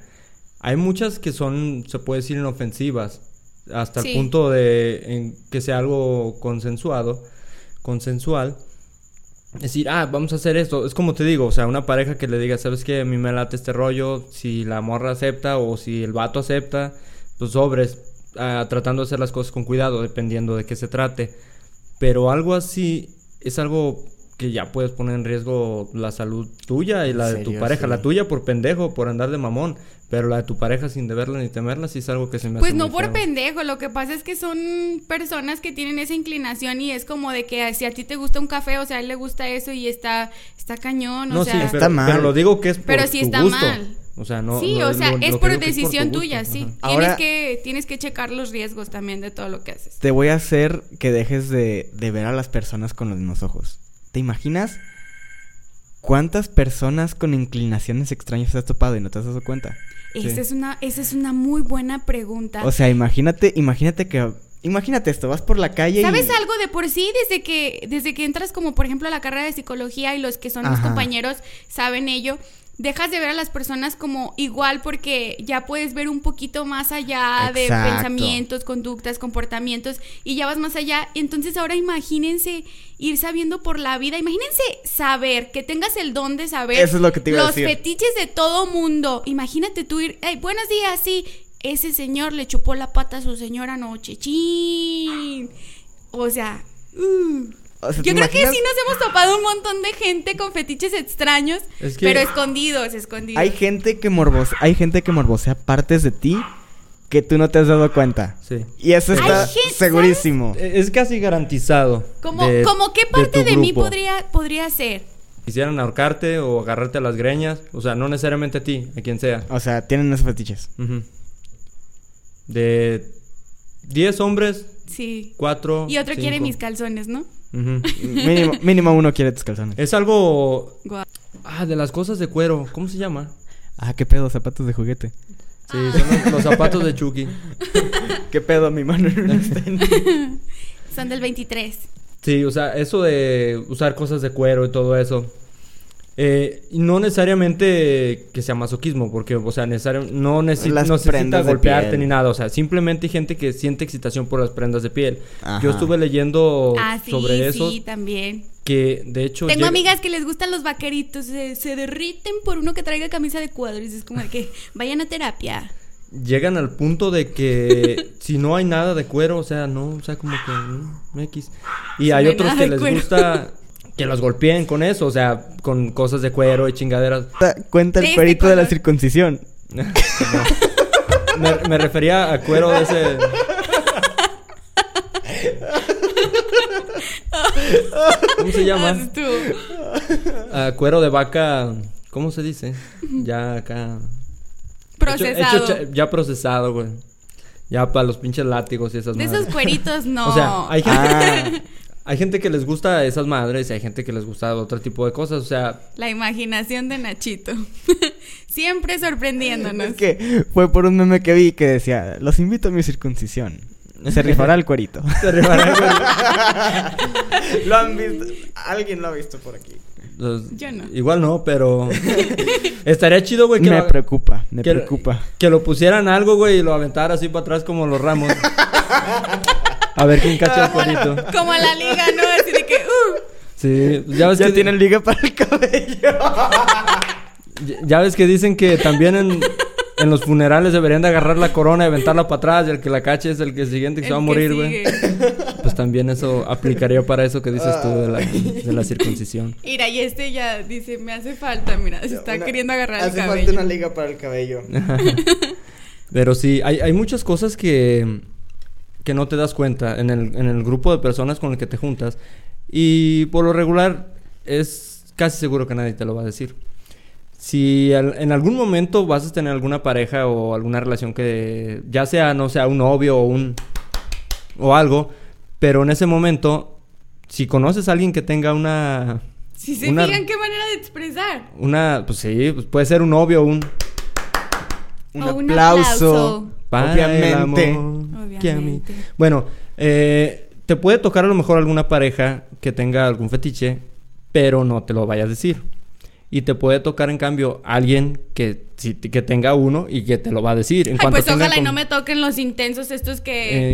Hay muchas que son, se puede decir, inofensivas, hasta Sí. el punto de en que sea algo consensuado, consensual. Decir, ah, vamos a hacer esto. Es como te digo, o sea, una pareja que le diga, ¿sabes qué? A mí me late este rollo. Si la morra acepta o si el vato acepta, pues sobres. ah, tratando de hacer las cosas con cuidado, dependiendo de qué se trate. Pero algo así es algo que ya puedes poner en riesgo la salud tuya y la ¿En de tu pareja. Sí. La tuya por pendejo, por andar de mamón. Pero la de tu pareja sin deberla ni temerla, sí es algo que se me Pues hace no muy por feo. pendejo, lo que pasa es que son personas que tienen esa inclinación y es como de que si a ti te gusta un café, o sea, a él le gusta eso y está, está cañón, o No, sea... sí, Está mal. pero lo digo que es por Pero sí tu está gusto. mal. O sea, no. sí, no- o sea, lo- es lo por tu decisión tuya, sí. Ahora- Tienes que tienes que checar los riesgos también de todo lo que haces. Te voy a hacer que dejes de, de ver a las personas con los mismos ojos. ¿Te imaginas cuántas personas con inclinaciones extrañas has topado y no te has dado cuenta? Esa Sí. es una esa es una muy buena pregunta. O sea, imagínate, imagínate que... Imagínate esto, vas por la calle ¿Sabes y... algo de por sí desde que desde que entras como por ejemplo a la carrera de psicología y los que son mis compañeros saben ello? Dejas de ver a las personas como igual porque ya puedes ver un poquito más allá de pensamientos, conductas, comportamientos y ya vas más allá. Entonces ahora imagínense ir sabiendo por la vida, imagínense saber, que tengas el don de saber Eso es lo que te iba a los decir. fetiches de todo mundo. Imagínate tú ir, "Ay, buenos días, sí, ese señor le chupó la pata a su señora anoche. ¡Chin! O sea, uh. O sea, ¿te yo creo que sí nos hemos topado un montón de gente con fetiches extraños, Es que- pero escondidos, escondidos. Hay gente que morbosea, hay gente que morbosea partes de ti que tú no te has dado cuenta. Sí. Y eso está gente, segurísimo. Eh, Es casi garantizado. como, de- como qué de parte de, mí podría, podría ser. Quisieran ahorcarte o agarrarte a las greñas. O sea, no necesariamente a ti, a quien sea. O sea, tienen esos fetiches. De 10 hombres, Sí. 4. Y otro quiere mis calzones, ¿no? Mínimo, mínimo uno quiere tus calzones. Es algo. Guau. Ah, de las cosas de cuero. ¿Cómo se llama? Ah, qué pedo, zapatos de juguete. Sí, son los, los zapatos de Chucky. Qué pedo, mi mano en un stand. Son del 23. Sí, o sea, eso de usar cosas de cuero y todo eso. Eh, y no necesariamente que sea masoquismo, porque, o sea, necesario, no, necesi- Las no necesita golpearte ni nada. O sea, simplemente hay gente que siente excitación por las prendas de piel. Ajá. Yo estuve leyendo Ah, sí, sobre eso, sí, también. que de hecho... Tengo llega- amigas que les gustan los vaqueritos, se, se derriten por uno que traiga camisa de cuadros. Es como de que vayan a terapia. llegan al punto de que si no hay nada de cuero, o sea, no, o sea, como que mm, X. Y Si hay no hay otros que les cuero. gusta que los golpeen con eso, o sea, con cosas de cuero y chingaderas. Ta- Cuenta el cuerito de la circuncisión. me, me refería a cuero de ese. ¿Cómo se llama? A cuero de vaca. ¿Cómo se dice? Ya acá. Procesado. Hecho- ya procesado, güey. Ya para los pinches látigos y esas de madres. esos cueritos, no. O sea, hay gente, Ah, hay gente que les gusta esas madres y hay gente que les gusta otro tipo de cosas. O sea, La imaginación de Nachito. Siempre sorprendiéndonos. es que fue por un meme que vi que decía, los invito a mi circuncisión. Se rifará el cuerito. se refará, güey. lo han visto. Alguien lo ha visto por aquí. Los- Yo no. Igual no, pero estaría chido, güey, que, Me lo, preocupa, me que, preocupa. que lo pusieran algo, güey, y lo aventara así para atrás como los ramos. A ver quién cacha el cuerito. Como la liga, ¿no? Así de que, uh. Sí, ya ves Ya que tienen liga para el cabello. ya- ves que dicen que también en, en los funerales deberían de agarrar la corona y aventarla para atrás y el que la cache es el que siguiente que se va a morir, güey. Pues también eso aplicaría para eso que dices tú de la, de la circuncisión. Mira, y este ya dice, me hace falta, mira, se está Una- queriendo agarrar el Hace cabello. falta una liga para el cabello. Pero sí, hay, hay muchas cosas que, que no te das cuenta en el, en el grupo de personas con el que te juntas. Y por lo regular es casi seguro que nadie te lo va a decir. Si al- en algún momento vas a tener alguna pareja o alguna relación que ya sea, no sea un novio o un... o algo, pero en ese momento, si conoces a alguien que tenga una... Si se una- fijan qué manera de expresar. Una, pues sí, pues puede ser un novio o un... Un, O un aplauso. aplauso. Para Obviamente. el amor que a mí. Bueno, eh, te puede tocar a lo mejor alguna pareja que tenga algún fetiche, pero no te lo vayas a decir. Y te puede tocar, en cambio, alguien que, que tenga uno y que te lo va a decir. En Ay, cuanto pues tenga ojalá y no me toquen los intensos estos que... eh,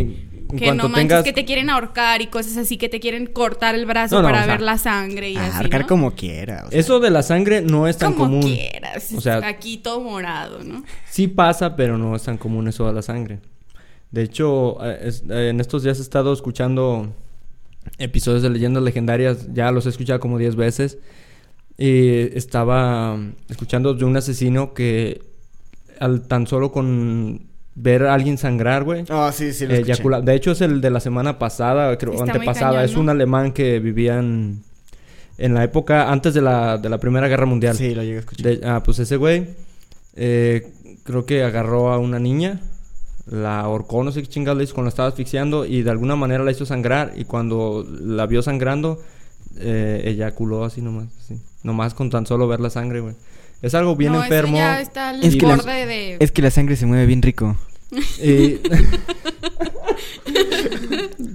en que no manches, tengas- que te quieren ahorcar y cosas así, que te quieren cortar el brazo No, no, para o sea, ver la sangre y así, ¿no? como quiera. o sea. Eso de la sangre no es tan Como común. quieras. O sea- aquí todo morado, ¿no? Sí pasa, pero no es tan común eso de la sangre. De hecho, eh, es- eh, en estos días he estado escuchando episodios de leyendas legendarias, ya los he escuchado como 10 veces. Y estaba escuchando de un asesino que al tan solo con ver a alguien sangrar, güey. Oh, sí, sí, lo escuché. eyacula- De hecho, es el de la semana pasada, creo, Está antepasada. cañón, es un alemán que vivía en, en la época antes de la, de la Primera Guerra Mundial. Sí, lo llegué a escuchar. De- ah, pues ese güey, eh, creo que agarró a una niña, la ahorcó, no sé qué chingados le hizo cuando la estaba asfixiando y de alguna manera la hizo sangrar y cuando la vio sangrando, eh, eyaculó así nomás, así, nomás con tan solo ver la sangre, güey. Es algo bien no, enfermo. Eso ya está al Es que las- borde de... Es que la sangre se mueve bien rico. y-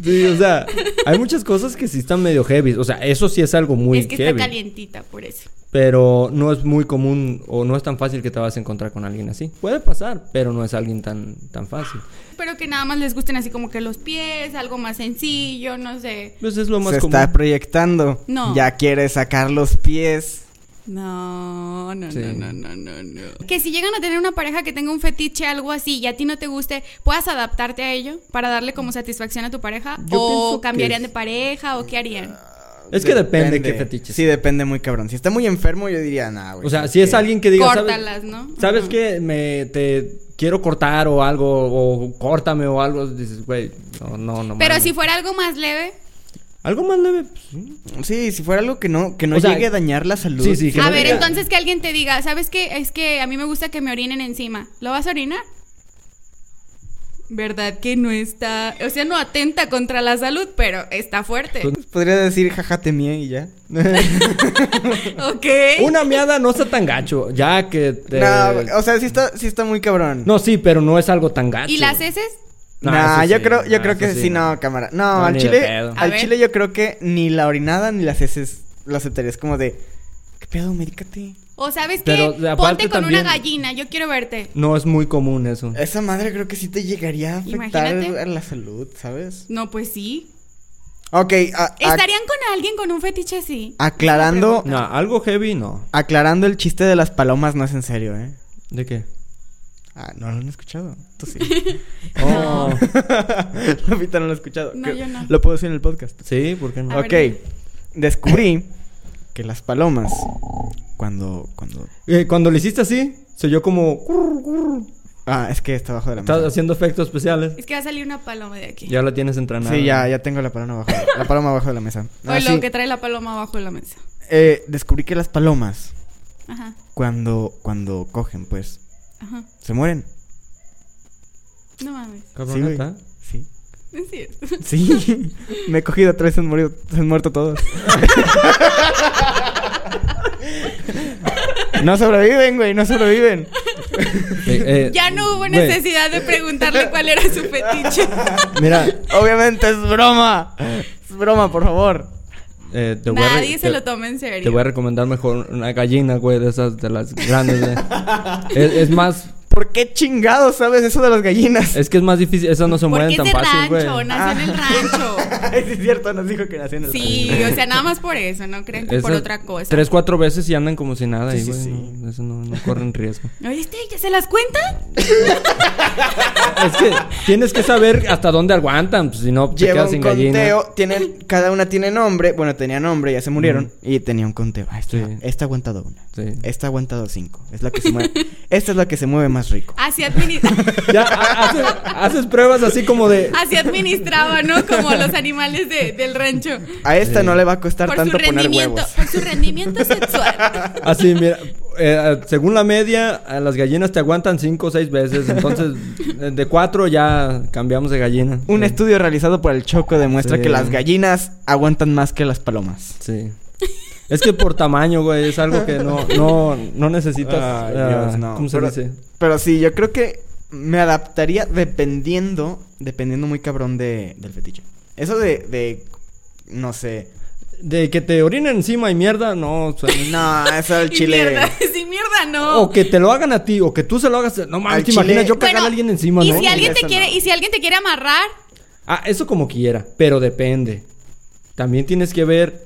sí, o sea, hay muchas cosas que sí están medio heavy. O sea, eso sí es algo muy es que heavy. está calientita, por eso. Pero no es muy común o no es tan fácil que te vas a encontrar con alguien así. Puede pasar, pero no es alguien tan, tan fácil. Pero que nada más les gusten así como que los pies, algo más sencillo, no sé. Pues es lo más Se común. está proyectando. No. Ya quiere sacar los pies. No, no, Sí. no, no, no, no, no. Que si llegan a tener una pareja que tenga un fetiche, algo así, y a ti no te guste, ¿puedas adaptarte a ello para darle como satisfacción a tu pareja? Yo ¿O cambiarían es- de pareja? ¿O qué harían? Es que depende qué fetiches. Sí, depende muy cabrón. Si está muy enfermo, yo diría, nah, güey. O sea, ¿sabes si es alguien que diga, ¿sabes, Córtalas, ¿no? ¿sabes qué? Me te quiero cortar o algo o córtame o algo, dices, güey, no, no, no. Pero mames. si fuera algo más leve, algo más leve, pues, sí. Sí, si fuera algo que no, que no O sea, llegue a dañar la salud. sí, sí, que a no ver, diga- entonces que alguien te diga, ¿sabes qué? Es que a mí me gusta que me orinen encima. ¿Lo vas a orinar? ¿Verdad que no está, o sea, no atenta contra la salud, pero está fuerte? Pues, Podría decir jajate mía y ya. ok. Una miada no está tan gacho, ya que te... No, o sea, sí está, sí está muy cabrón. No, sí, pero no es algo tan gacho. ¿Y las heces? No, Nah, yo sí, creo, yo no, creo que sí, sí, no. no, cámara. No, No, al chile, al ver. chile yo creo que ni la orinada ni las heces lo aceptaría. Es como de, ¿qué pedo? Medícate. O sabes aparte Ponte con también- una gallina, yo quiero verte. No es muy común eso. Esa madre creo que sí te llegaría a afectar Imagínate. a la salud, ¿sabes? No, pues sí. Ok, a- a- ¿Estarían con alguien con un fetiche así? aclarando, No, algo heavy no. aclarando el chiste de las palomas no es en serio, ¿eh? ¿De qué? Ah, no lo han escuchado. Tú sí. Oh, Lupita no lo ha escuchado. No, yo no. Lo puedo decir en el podcast. sí, ¿por qué no? A ok. Descubrí que las palomas, cuando, cuando... Eh, cuando le hiciste así, se oyó como... Ah, es que está abajo de la Estás mesa. haciendo efectos especiales. Es que va a salir una paloma de aquí. Ya la tienes entrenada. Sí, ya, ya tengo la paloma abajo. La paloma abajo de la mesa. Ah, Oye, lo sí. que trae la paloma abajo de la mesa. Eh, descubrí que las palomas, Ajá, cuando, cuando cogen, pues, ajá. se mueren. No mames. Sí, güey. Cabroneta. Sí. Sí. Me he cogido se han, morido, se han muerto todos. no sobreviven, güey, no sobreviven. Eh, eh, Ya no hubo güey, necesidad de preguntarle cuál era su fetiche. Mira, Obviamente es broma. Es broma, por favor. eh, te voy a re- Nadie se te- lo toma en serio. Te voy a recomendar mejor una gallina, güey, de esas, de las grandes, es más, ¿Por qué chingados sabes eso de las gallinas? es que es más difícil, esas no se Porque mueren es tan de fácil, güey. rancho, nació en el rancho. Ay, sí es cierto, nos dijo que nació en el Sí, o sea, nada más por eso, no crean que por otra cosa. Tres, cuatro veces y andan como si nada, Sí, y sí, güey, sí. no, eso no, no corren riesgo. Oye, este, ¿ya se las cuenta? es que tienes que saber hasta dónde aguantan, pues, si no te Lleva quedas un sin gallina. conteo, tienen, cada una tiene nombre, bueno, tenía nombre, ya se murieron, y tenía un conteo. Ah, esta, Sí. esta ha aguantado una, Sí. esta ha aguantado cinco, es la que se mueve, esta es la que se mueve más rico. Así, administra Ya ha- haces, haces pruebas así como de... así administraba, ¿no? Como los animales de- del rancho. A esta Sí. no le va a costar Por su tanto poner rendimiento, huevos. por su rendimiento sexual. Así, mira, eh, según la media, las gallinas te aguantan cinco o seis veces. Entonces, de cuatro ya cambiamos de gallina. Un Sí. estudio realizado por el Choco demuestra Sí. que las gallinas aguantan más que las palomas. Sí. Es que por tamaño, güey, es algo que no, no, no necesitas. Ay, Dios, no. ¿Cómo se Pero- dice? Pero sí, yo creo que me adaptaría dependiendo, dependiendo muy cabrón de, del fetiche. Eso de, de no sé. De que te orinen encima y mierda, no. o sea, No, eso del Y chile. mierda, sí, mierda, no. O que te lo hagan a ti, o que tú se lo hagas. No mames, te chile- imaginas yo cagar Bueno, a alguien encima, y ¿no? si alguien te eso quiere, no. y si alguien te quiere amarrar, Ah, eso como quiera, pero depende. También tienes que ver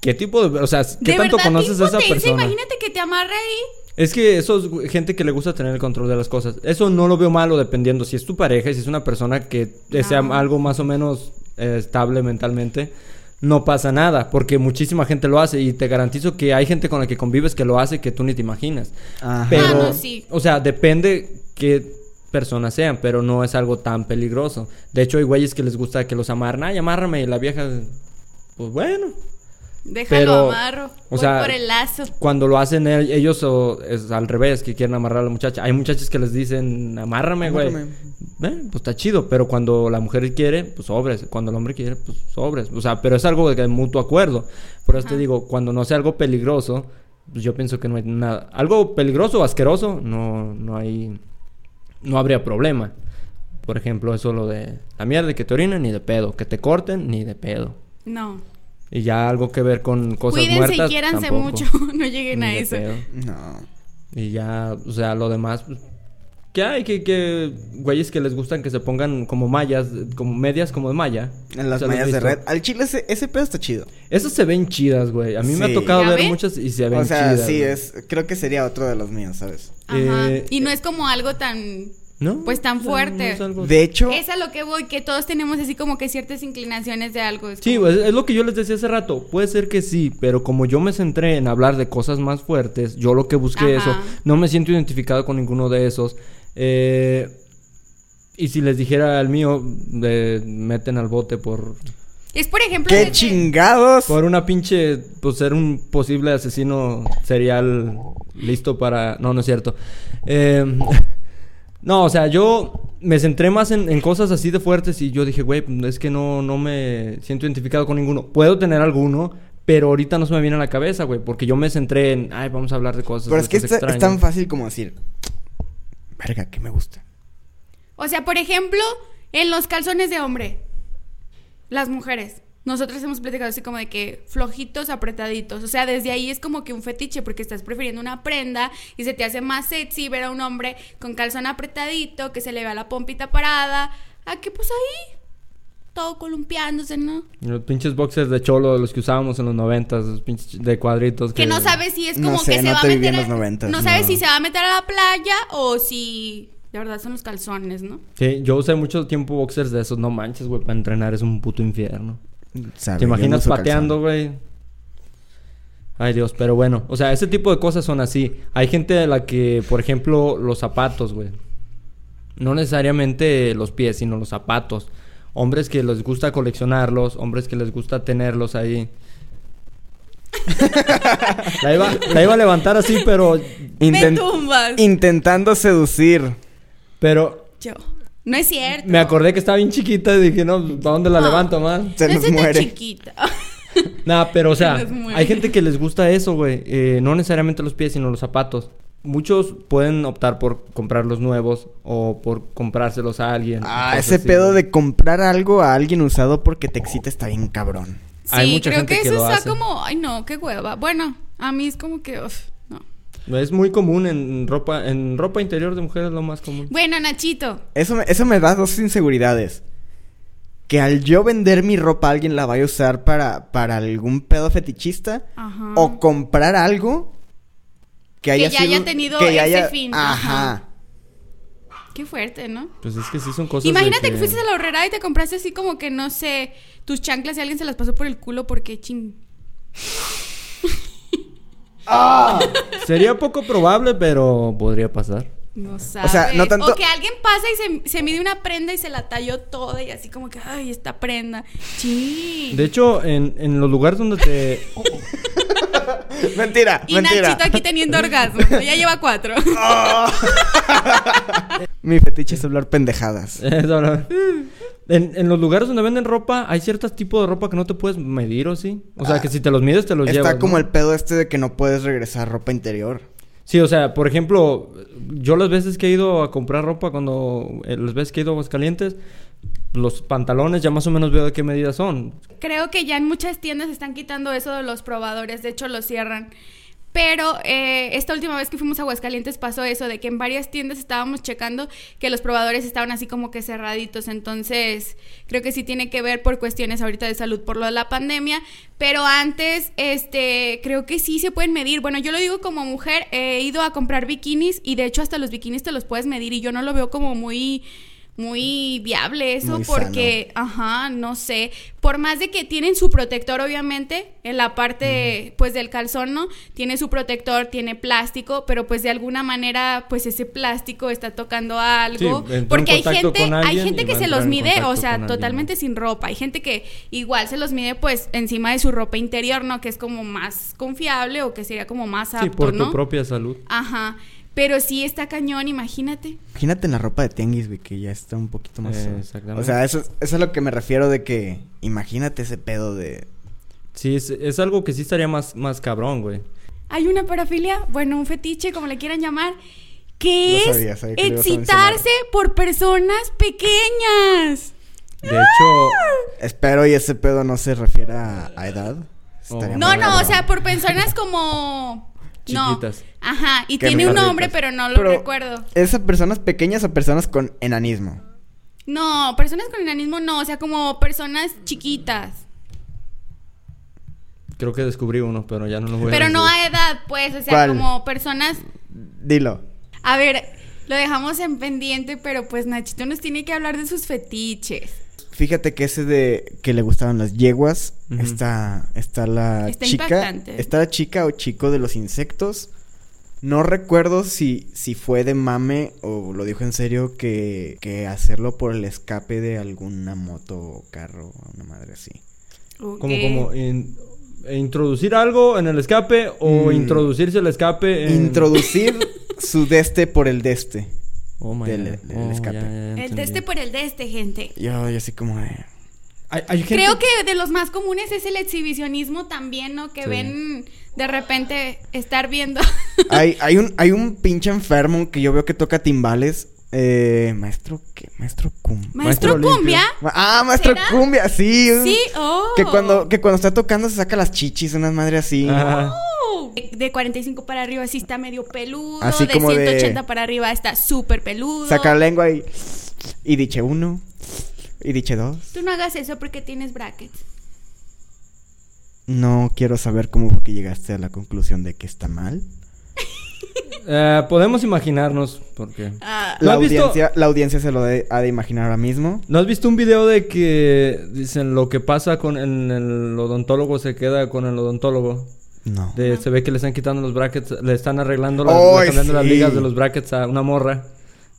qué tipo de. O sea, qué de tanto verdad, conoces qué a esa persona. Imagínate que te amarre ahí. Es que eso es gente que le gusta tener el control de las cosas. Eso no lo veo malo dependiendo. Si es tu pareja y si es una persona que desea No. algo más o menos eh, estable mentalmente, no pasa nada. Porque muchísima gente lo hace y te garantizo que hay gente con la que convives que lo hace que tú ni te imaginas. Ajá. Pero, Ah, no, sí. o sea, depende qué personas sean, pero no es algo tan peligroso. De hecho, hay güeyes que les gusta que los amarren. Ay, amárrame. Y la vieja, pues bueno. Déjalo Pero, amarro. o voy sea, por el lazo. Cuando lo hacen el- ellos o es al revés, que quieren amarrar a la muchacha. Hay muchachas que les dicen, amárrame, güey. Eh, pues está chido, pero cuando la mujer quiere, pues sobres. Cuando el hombre quiere, pues sobres. O sea, pero es algo de mutuo acuerdo. Por eso te digo, cuando no sea algo peligroso, pues yo pienso que no hay nada. Algo peligroso o asqueroso, no, no hay. No habría problema. Por ejemplo, eso lo de la mierda que te orinen, ni de pedo. Que te corten, ni de pedo. No. Y ya algo que ver con cosas Cuídense muertas. y quiéranse tampoco. mucho. no lleguen a eso. pedo. No. Y ya, o sea, lo demás. pues, ¿Qué hay? Que, que güeyes que les gustan que se pongan como mallas, como medias como de malla. En las ¿Se lo has mallas de red. Al chile ese, ese pedo está chido. Esas se ven chidas, güey. A mí me ha tocado ¿Ya ver ven? muchas y se ven O sea, chidas. sí, güey. es. Creo que sería otro de los míos, ¿sabes? Ajá. Eh, y no es como algo tan. ¿No? pues, tan fuerte. es algo- De hecho, Es a lo que voy, que todos tenemos así como que ciertas inclinaciones de algo. es Sí, como- pues, es lo que yo les decía hace rato. Puede ser que sí, pero como yo me centré en hablar de cosas más fuertes, yo lo que busqué Ajá. eso, no me siento identificado con ninguno de esos. Eh, y si les dijera el mío, de, meten al bote por, Es por ejemplo. ¡qué chingados! por una pinche, pues ser un posible asesino serial listo para... No, no es cierto. Eh, no, o sea, yo me centré más en, en cosas así de fuertes y yo dije, güey, es que no, no me siento identificado con ninguno. Puedo tener alguno, pero ahorita no se me viene a la cabeza, güey, porque yo me centré en, ay, vamos a hablar de cosas. Pero es que está- es extrañas". tan fácil como decir. Verga, que me gusta. O sea, por ejemplo, en los calzones de hombre. Las mujeres. Nosotros hemos platicado así como de que flojitos, apretaditos. O sea, desde ahí es como que un fetiche porque estás prefiriendo una prenda y se te hace más sexy ver a un hombre con calzón apretadito, que se le vea la pompita parada. A que pues ahí, todo columpiándose, ¿no? Los pinches boxers de cholo, los que usábamos en los noventas, los pinches de cuadritos. Que no sabes si es No como sé, que se no va a meter. a- los no sabes no. si se va a meter a la playa o si de verdad son los calzones, ¿no? Sí, yo usé mucho tiempo boxers de esos, no manches, güey, para entrenar es un puto infierno. Sabe, ¿Te imaginas pateando, güey? Ay, Dios, pero bueno, o sea, ese tipo de cosas son así. Hay gente a la que, por ejemplo, los zapatos, güey. No necesariamente los pies, sino los zapatos. Hombres que les gusta coleccionarlos, hombres que les gusta tenerlos ahí. la, iba, la iba a levantar así, pero. Me tumbas. Intentando seducir. Pero Yo. No es cierto. me acordé que estaba bien chiquita y dije, no, ¿para dónde la No. levanto más? Se no nos muere. chiquita. Nah, pero o sea, Se hay gente que les gusta eso, güey. Eh, no necesariamente los pies, sino los zapatos. Muchos pueden optar por comprar los nuevos o por comprárselos a alguien. Ah, ese así, pedo güey. de comprar algo a alguien usado porque te excita está bien cabrón. Sí, Hay mucha creo gente que que eso lo está hace. como, ay no, qué hueva. Bueno, a mí es como que, uf. Es muy común en ropa, en ropa interior de mujeres lo más común. Bueno, Nachito, Eso me, eso me da dos inseguridades. Que al yo vender mi ropa alguien la vaya a usar para, para algún pedo fetichista. Ajá. O comprar algo que haya ya haya tenido que ya ese haya- fin, Ajá. ajá. qué fuerte, ¿no? Pues es que sí son cosas Imagínate que... fuiste a la horrera y te compraste así como que, no sé, tus chanclas y alguien se las pasó por el culo porque ching. Sería poco probable, pero podría pasar. No sabes. sea, no tanto- O que alguien pasa y se, se mide una prenda y se la talló toda y así como que, ay, esta prenda. Ching. De hecho, en, en los lugares donde te... Mentira, y mentira. Nachito aquí teniendo orgasmo. Ya lleva cuatro. Mi fetiche es hablar pendejadas. Eso, no. En, en los lugares donde venden ropa, hay ciertos tipos de ropa que no te puedes medir, ¿o sí? O sea, Ah, que si te los mides, te los Está llevas. ¿no? como el pedo este de que no puedes regresar ropa interior. Sí, o sea, por ejemplo, yo las veces que he ido a comprar ropa, cuando eh, las veces que he ido a Aguascalientes, los pantalones ya más o menos veo de qué medida son. Creo que ya en muchas tiendas están quitando eso de los probadores, de hecho los cierran. Pero eh, esta última vez que fuimos a Aguascalientes pasó eso, de que en varias tiendas estábamos checando que los probadores estaban así como que cerraditos. Entonces, creo que sí tiene que ver por cuestiones ahorita de salud por lo de la pandemia. Pero antes, este, creo que sí se pueden medir. Bueno, yo lo digo como mujer, he ido a comprar bikinis y de hecho hasta los bikinis te los puedes medir y yo no lo veo como muy muy viable eso Muy porque, ajá, no sé, por más de que tienen su protector obviamente en la parte pues del calzón, ¿no? Tiene su protector, tiene plástico, pero pues de alguna manera pues ese plástico está tocando algo, Sí, porque hay gente hay gente que se los mide, o sea, alguien. totalmente sin ropa, hay gente que igual se los mide pues encima de su ropa interior, ¿no? Que es como más confiable o que sería como más apto, Sí, por ¿no? tu propia salud. Ajá. Pero sí está cañón, imagínate. Imagínate en la ropa de tianguis, güey, que ya está un poquito más... Eh, exactamente. o sea, eso, eso es a lo que me refiero de que... Imagínate ese pedo de... Sí, es, es algo que sí estaría más, más cabrón, güey. Hay una parafilia, bueno, un fetiche, como le quieran llamar, que No es sabía, sabía que excitarse por personas pequeñas. De hecho, Espero y ese pedo no se refiera a, a edad. Oh. No, no, o sea, por personas como... Chiquitas. No. Ajá, y tiene un nombre, pero no lo Pero, recuerdo. ¿Es a personas pequeñas o personas con enanismo? No, personas con enanismo no, o sea, como personas chiquitas. creo que descubrí uno, pero ya no lo voy a Pero no a edad, pues, o sea, ¿Cuál? como personas... Dilo. A ver, lo dejamos en pendiente, pero pues Nachito nos tiene que hablar de sus fetiches. Fíjate que ese de que le gustaban las yeguas, está, está la Está chica, impactante. está la chica o chico de los insectos. No recuerdo si, si fue de mame o lo dijo en serio que, que hacerlo por el escape de alguna moto o carro o una madre así. Como, como in- e introducir algo en el escape o Mm. introducirse el escape en... Introducir su deste por el deste. Oh, my del- God. del escape. El de este por el de este, gente. Yo, yo así como de... Hay, hay gente- Creo que de los más comunes es el exhibicionismo también, ¿no? Que Sí. ven de repente estar viendo. Hay, hay, un, hay un pinche enfermo que yo veo que toca timbales. Eh, maestro, ¿qué? Maestro Cum. Maestro Maestro Cumbia. Ah, maestro ¿Será? cumbia, sí. Sí, oh. Que cuando, que cuando está tocando se saca las chichis, unas madres así. Oh. De- De 45 para arriba sí está medio peludo. Así de como de- 180 para arriba está súper peludo. Saca la lengua y. Y diche uno. Y diche dos. Tú no hagas eso porque tienes brackets. No quiero saber cómo fue que llegaste a la conclusión de que está mal. Eh, podemos imaginarnos, porque... Ah, ¿Lo La visto? audiencia, la audiencia se lo de- ha de imaginar ahora mismo. ¿No has visto un video de que dicen lo que pasa con el, el odontólogo se queda con el odontólogo? No. De- Se ve que le están quitando los brackets, le están arreglando, las, ¡Ay, le están dando las ligas de los brackets a una morra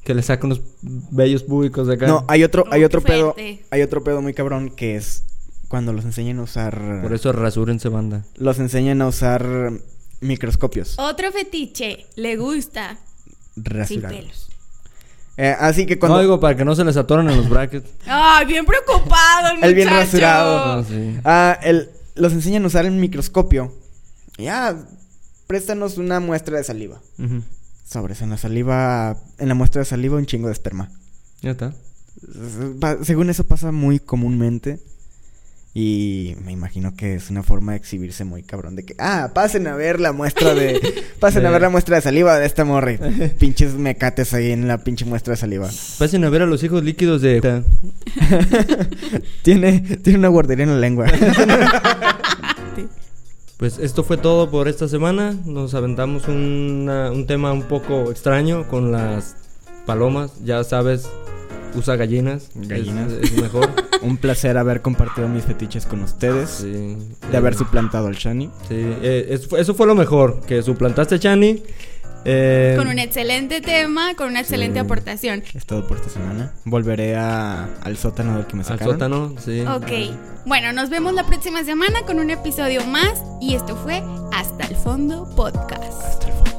que le saca unos bellos públicos de acá. No, hay otro, Oh, hay qué otro pedo. fuerte. Hay otro pedo muy cabrón que es cuando los enseñan a usar. Por eso rasúrense, banda. Los enseñan a usar microscopios. Otro fetiche. Le gusta. Sin rasurar. pelos. Eh, así que cuando. No digo para que no se les atoren en los brackets. Ay, bien preocupado el El bien muchacho. rasurado. No, sí. Ah, el, los enseñan a usar el microscopio. Ya, préstanos una muestra de saliva. Ujú. Sobres, en la saliva, en la muestra de saliva un chingo de esperma. Ya está. Según eso pasa muy comúnmente. Y me imagino que es una forma de exhibirse muy cabrón. De que, ah, pasen a ver la muestra de. Pasen a ver la muestra de saliva de esta morra. pinches mecates ahí en la pinche muestra de saliva. Pasen a ver a los hijos líquidos de... tiene, tiene una guardería en la lengua. Pues esto fue todo por esta semana. Nos aventamos una- un tema un poco extraño con las palomas. Ya sabes, usa gallinas. es- Gallinas. Es, mejor. Un placer haber compartido mis fetiches con ustedes. Sí. De haber suplantado al Shani. Sí, eh, eso, fue- eso fue lo mejor, que suplantaste a Chani. Eh, con un excelente tema, con una excelente aportación. Es todo por esta semana. Volveré a, al sótano del que me sacaron. Al sótano, sí. Ok. Bueno, nos vemos la próxima semana con un episodio más. Y esto fue Hasta el Fondo Podcast. Hasta el Fondo.